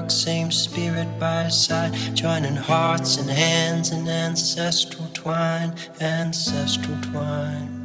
work, same spirit by side, joining hearts and hands in ancestral twine, ancestral twine.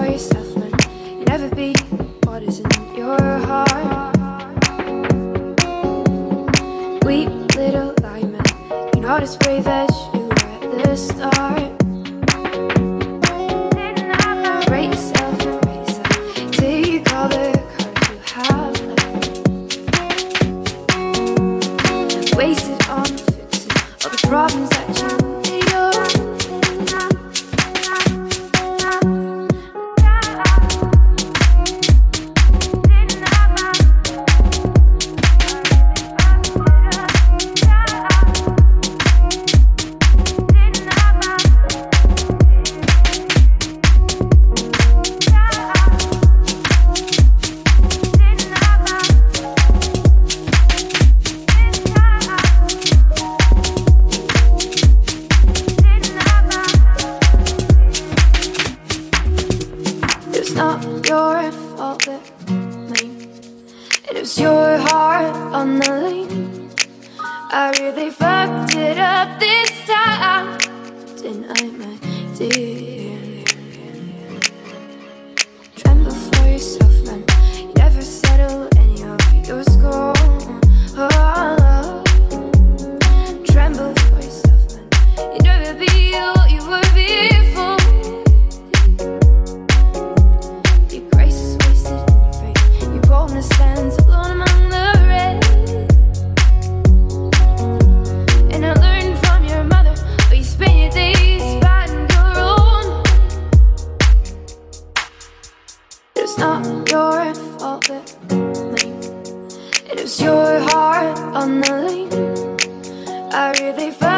for yourself, man. You never be what is in your heart. Weep, little diamond. You're not as brave as you were at the start. on the. I really felt.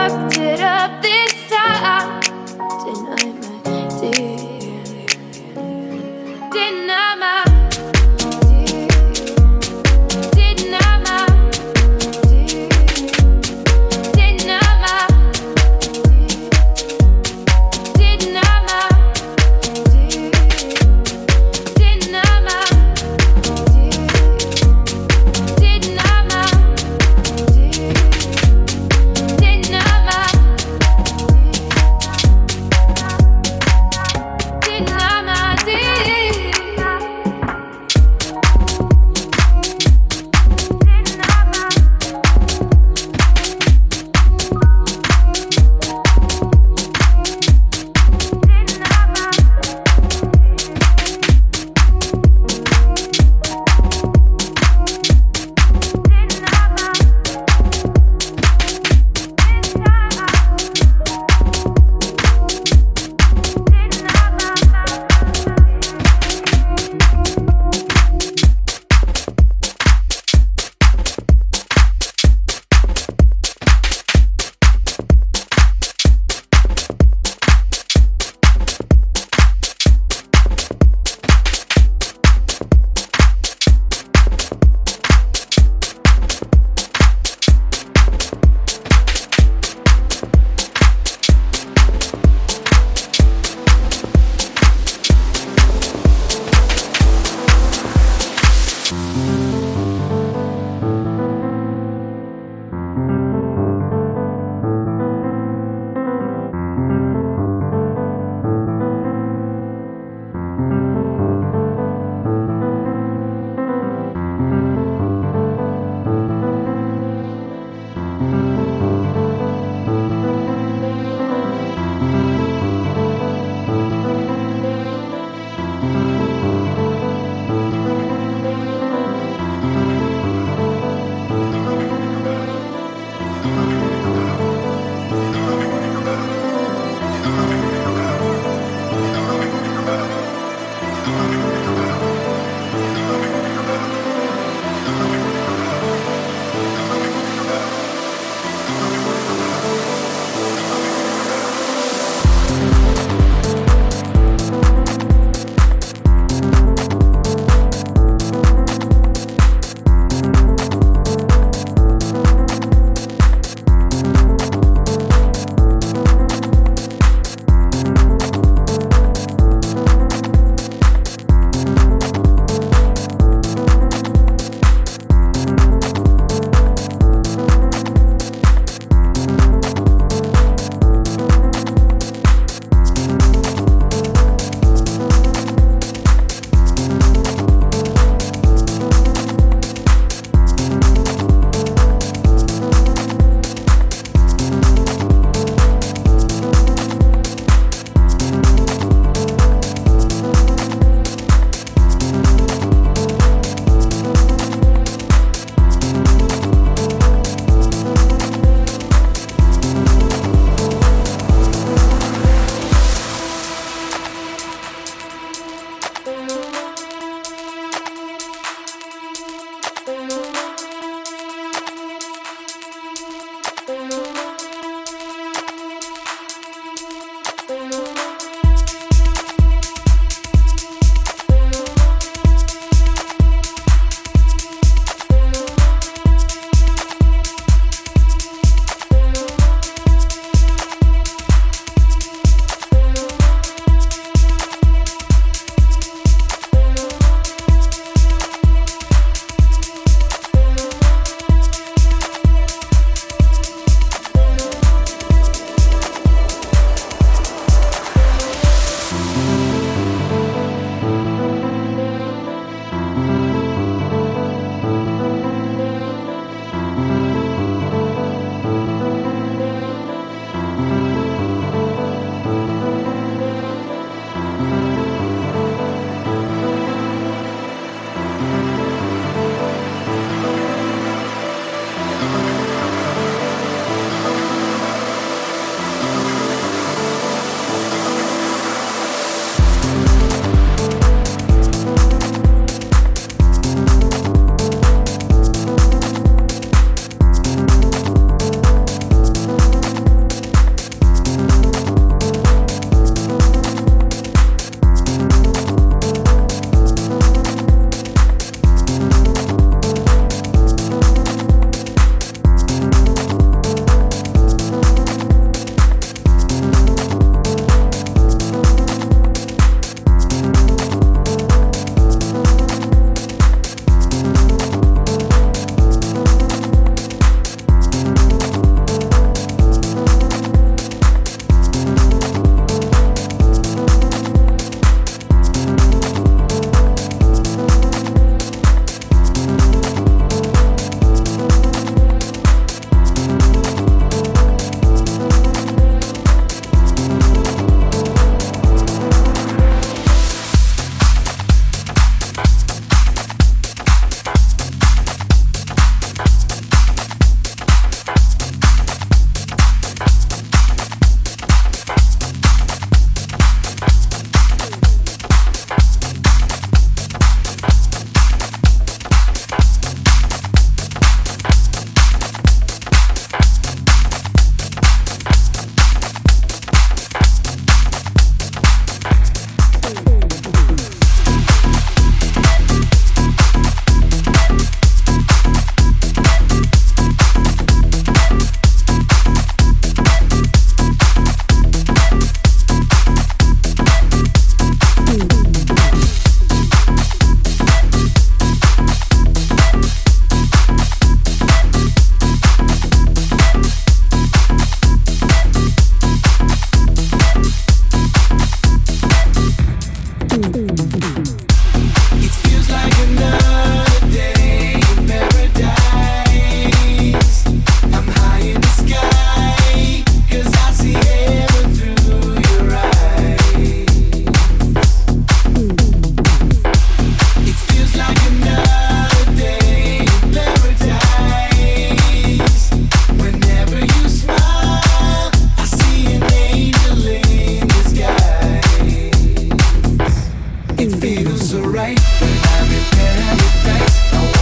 right, I'm in paradise.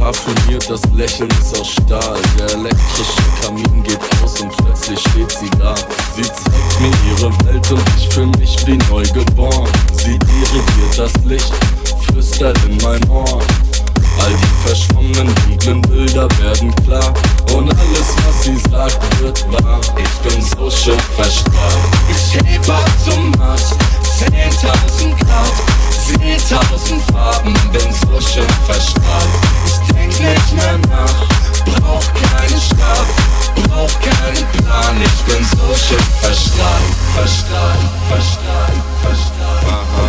parfümiert, das Lächeln ist aus Stahl. Der elektrische Kamin geht aus und plötzlich steht sie da. Sie zeigt mir ihre Welt und ich fühle mich wie neu geboren. Sie dirigiert das Licht, flüstert in mein Ohr. All die verschwommenen dunklen Bilder werden klar Und alles, was sie sagt, wird wahr Ich bin so schön verstrahlt Ich hebe ab zum Mars, 10.000 Grad 10.000 Farben, bin so schön verstrahlt. Ich denk nicht mehr nach, brauch keinen Schlaf, brauch keinen Plan. Ich bin so schön verstrahlt, verstrahlt, verstrahlt, verstrahlt. Aha.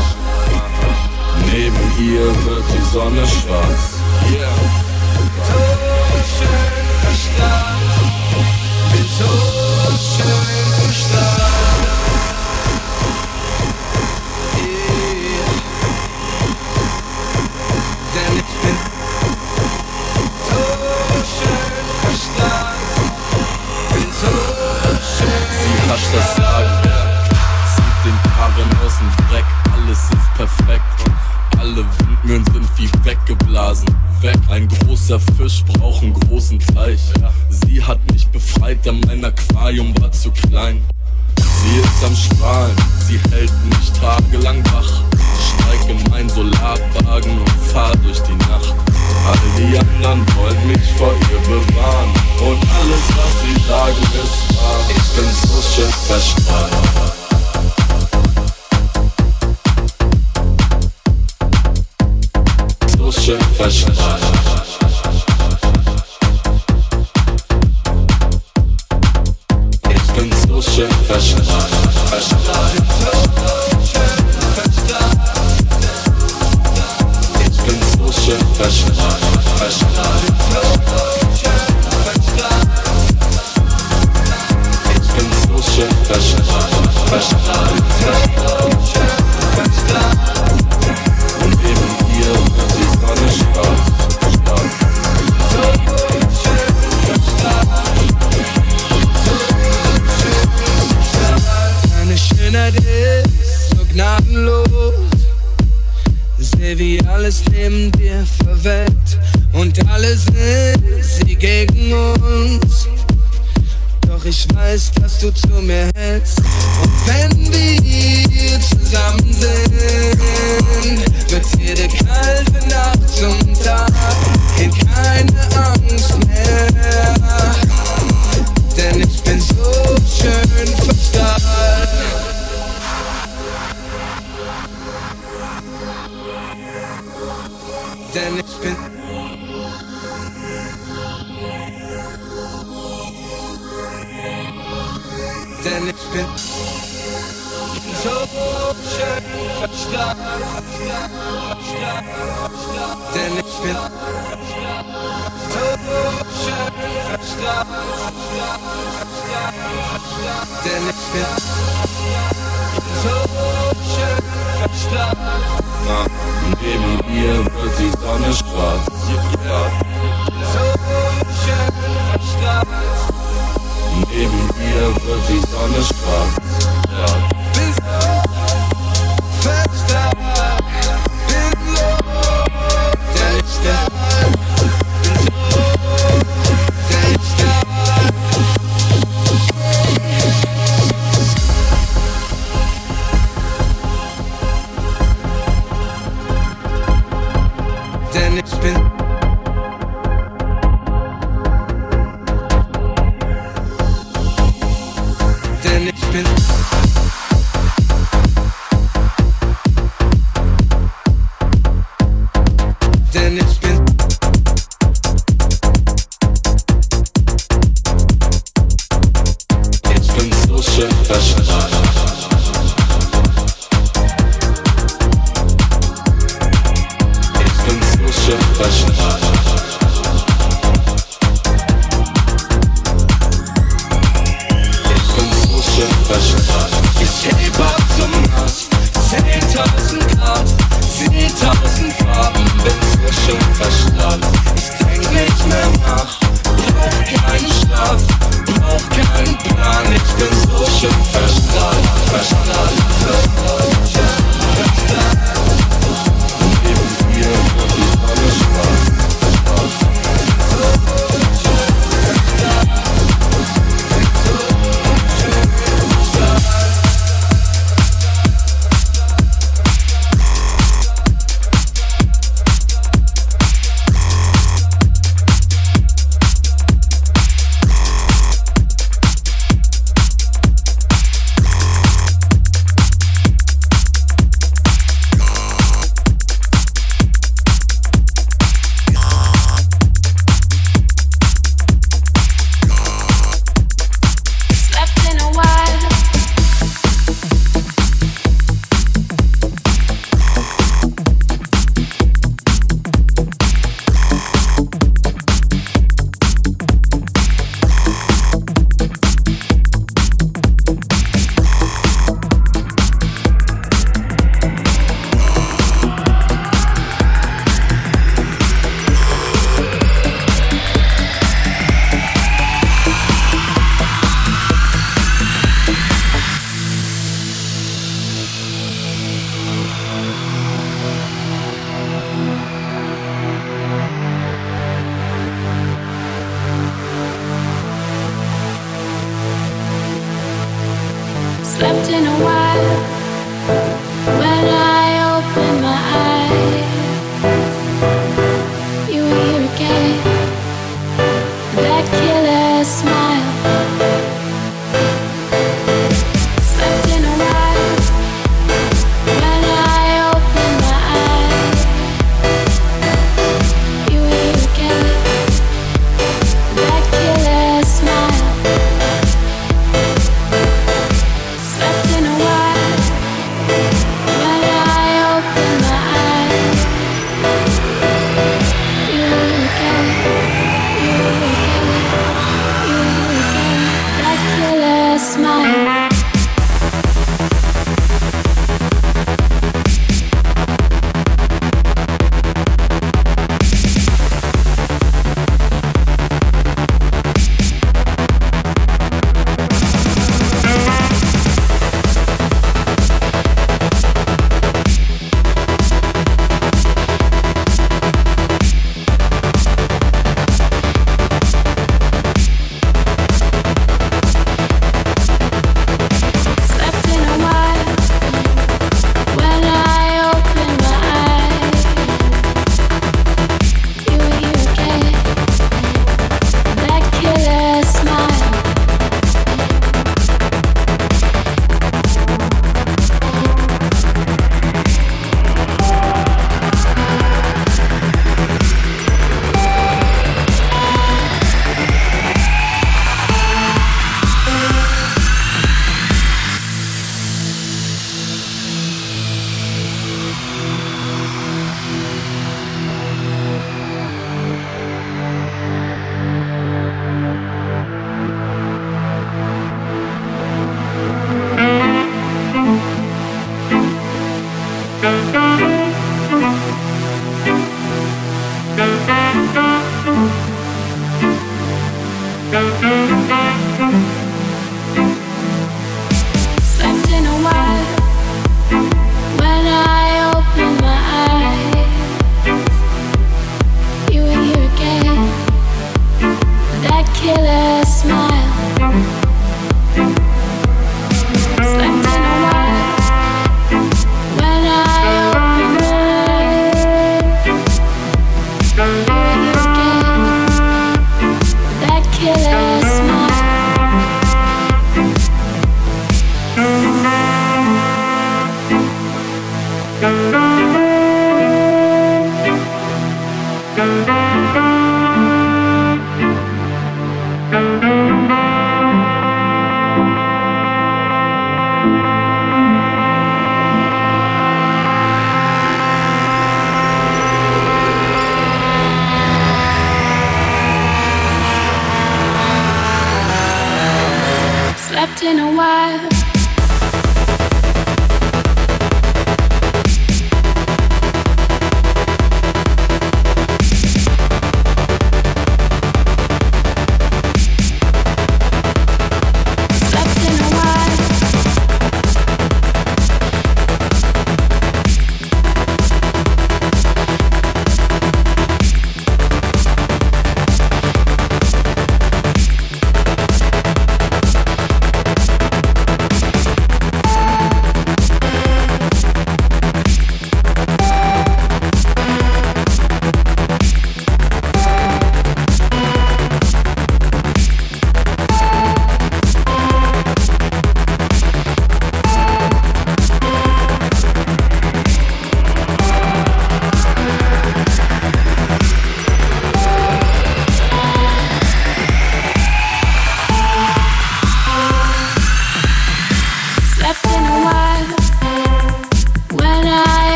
Neben ihr wird die Sonne schwarz. Yeah. The first. braucht bin so schön verstanden. Denn ich bin so schön. Na, neben ihr wird die Sonne schwarz. Ja. So schön verstanden. Neben ihr wird die Sonne schwarz. Ja. Killer